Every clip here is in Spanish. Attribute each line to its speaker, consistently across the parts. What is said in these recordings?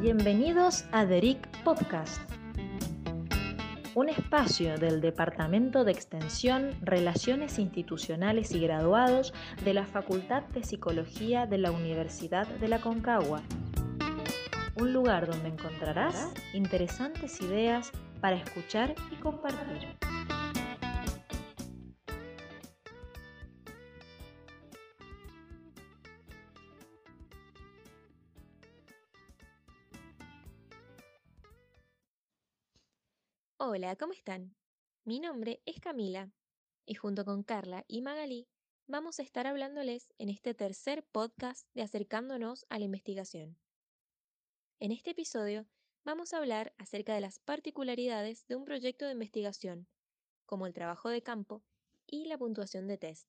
Speaker 1: Bienvenidos a DERIC Podcast, un espacio del Departamento de Extensión, Relaciones Institucionales y Graduados de la Facultad de Psicología de la Universidad de la Concagua. Un lugar donde encontrarás interesantes ideas para escuchar y compartir.
Speaker 2: Hola, ¿cómo están? Mi nombre es Camila y junto con Carla y Magalí vamos a estar hablándoles en este tercer podcast de Acercándonos a la Investigación. En este episodio vamos a hablar acerca de las particularidades de un proyecto de investigación, como el trabajo de campo y la puntuación de test,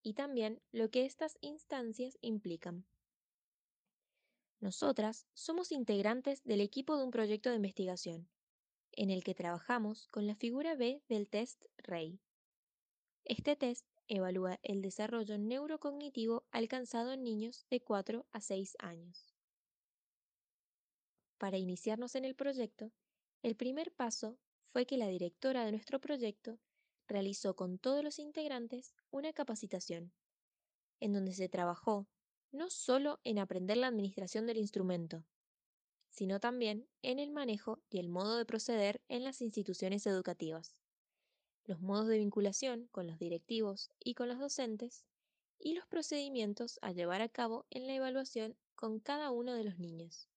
Speaker 2: y también lo que estas instancias implican. Nosotras somos integrantes del equipo de un proyecto de investigación en el que trabajamos con la figura B del test REI. Este test evalúa el desarrollo neurocognitivo alcanzado en niños de 4 a 6 años. Para iniciarnos en el proyecto, el primer paso fue que la directora de nuestro proyecto realizó con todos los integrantes una capacitación, en donde se trabajó no solo en aprender la administración del instrumento, sino también en el manejo y el modo de proceder en las instituciones educativas, los modos de vinculación con los directivos y con los docentes, y los procedimientos a llevar a cabo en la evaluación con cada uno de los niños.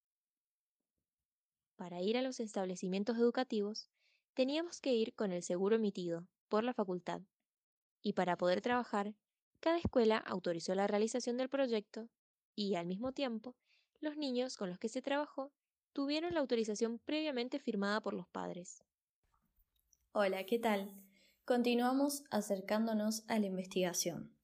Speaker 2: Para ir a los establecimientos educativos, teníamos que ir con el seguro emitido por la facultad, y para poder trabajar, cada escuela autorizó la realización del proyecto y, al mismo tiempo, los niños con los que se trabajó tuvieron la autorización previamente firmada por los padres.
Speaker 3: Hola, ¿qué tal? Continuamos acercándonos a la investigación.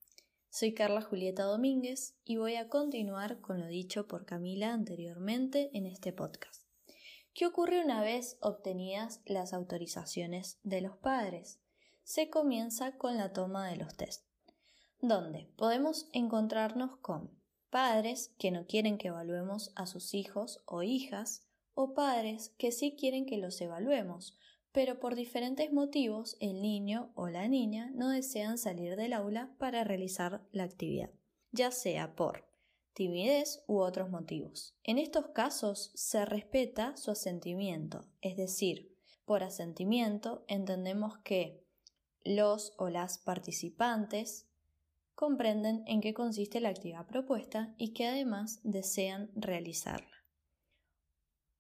Speaker 3: Soy Carla Julieta Domínguez y voy a continuar con lo dicho por Camila anteriormente en este podcast. ¿Qué ocurre una vez obtenidas las autorizaciones de los padres? Se comienza con la toma de los test, donde podemos encontrarnos con padres que no quieren que evaluemos a sus hijos o hijas, o padres que sí quieren que los evaluemos, pero por diferentes motivos el niño o la niña no desean salir del aula para realizar la actividad, ya sea por timidez u otros motivos. En estos casos se respeta su asentimiento, es decir, por asentimiento entendemos que los o las participantes comprenden en qué consiste la actividad propuesta y que además desean realizarla.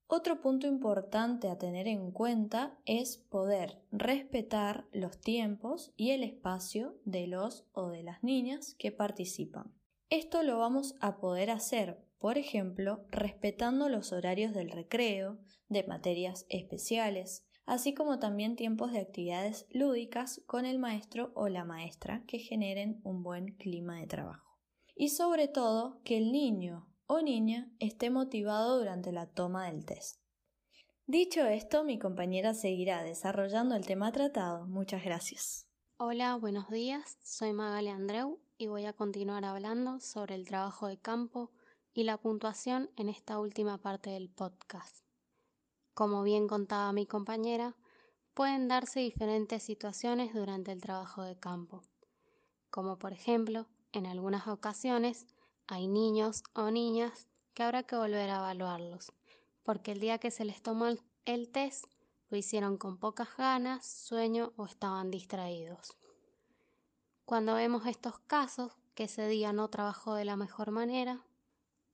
Speaker 3: Otro punto importante a tener en cuenta es poder respetar los tiempos y el espacio de los o de las niñas que participan. Esto lo vamos a poder hacer, por ejemplo, respetando los horarios del recreo, de materias especiales, así como también tiempos de actividades lúdicas con el maestro o la maestra que generen un buen clima de trabajo. Y sobre todo que el niño o niña esté motivado durante la toma del test. Dicho esto, mi compañera seguirá desarrollando el tema tratado. Muchas gracias.
Speaker 4: Hola, buenos días. Soy Magali Andreu y voy a continuar hablando sobre el trabajo de campo y la puntuación en esta última parte del podcast. Como bien contaba mi compañera, pueden darse diferentes situaciones durante el trabajo de campo, como por ejemplo, en algunas ocasiones hay niños o niñas que habrá que volver a evaluarlos, porque el día que se les tomó el test lo hicieron con pocas ganas, sueño o estaban distraídos. Cuando vemos estos casos, que ese día no trabajó de la mejor manera,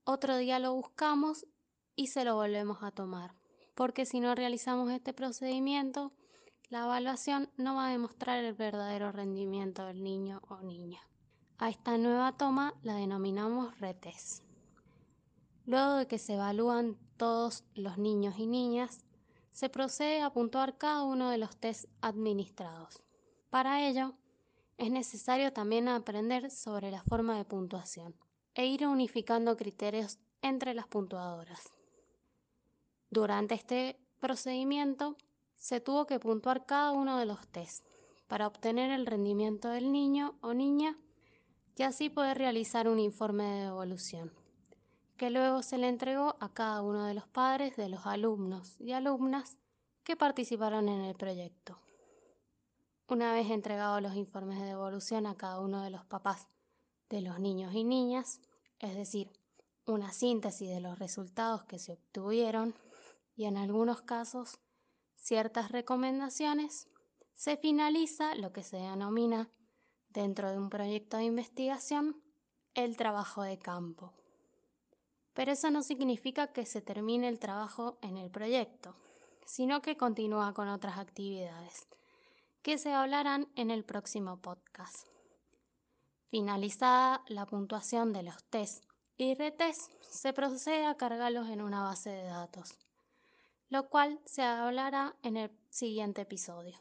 Speaker 4: otro día lo buscamos y se lo volvemos a tomar porque si no realizamos este procedimiento, la evaluación no va a demostrar el verdadero rendimiento del niño o niña. A esta nueva toma la denominamos retest. Luego de que se evalúan todos los niños y niñas, se procede a puntuar cada uno de los test administrados. Para ello, es necesario también aprender sobre la forma de puntuación e ir unificando criterios entre las puntuadoras. Durante este procedimiento se tuvo que puntuar cada uno de los test para obtener el rendimiento del niño o niña y así poder realizar un informe de evolución, que luego se le entregó a cada uno de los padres de los alumnos y alumnas que participaron en el proyecto. Una vez entregados los informes de devolución a cada uno de los papás de los niños y niñas, es decir, una síntesis de los resultados que se obtuvieron y en algunos casos ciertas recomendaciones, se finaliza lo que se denomina dentro de un proyecto de investigación el trabajo de campo. Pero eso no significa que se termine el trabajo en el proyecto, sino que continúa con otras actividades que se hablarán en el próximo podcast. Finalizada la puntuación de los test y retest, se procede a cargarlos en una base de datos, lo cual se hablará en el siguiente episodio.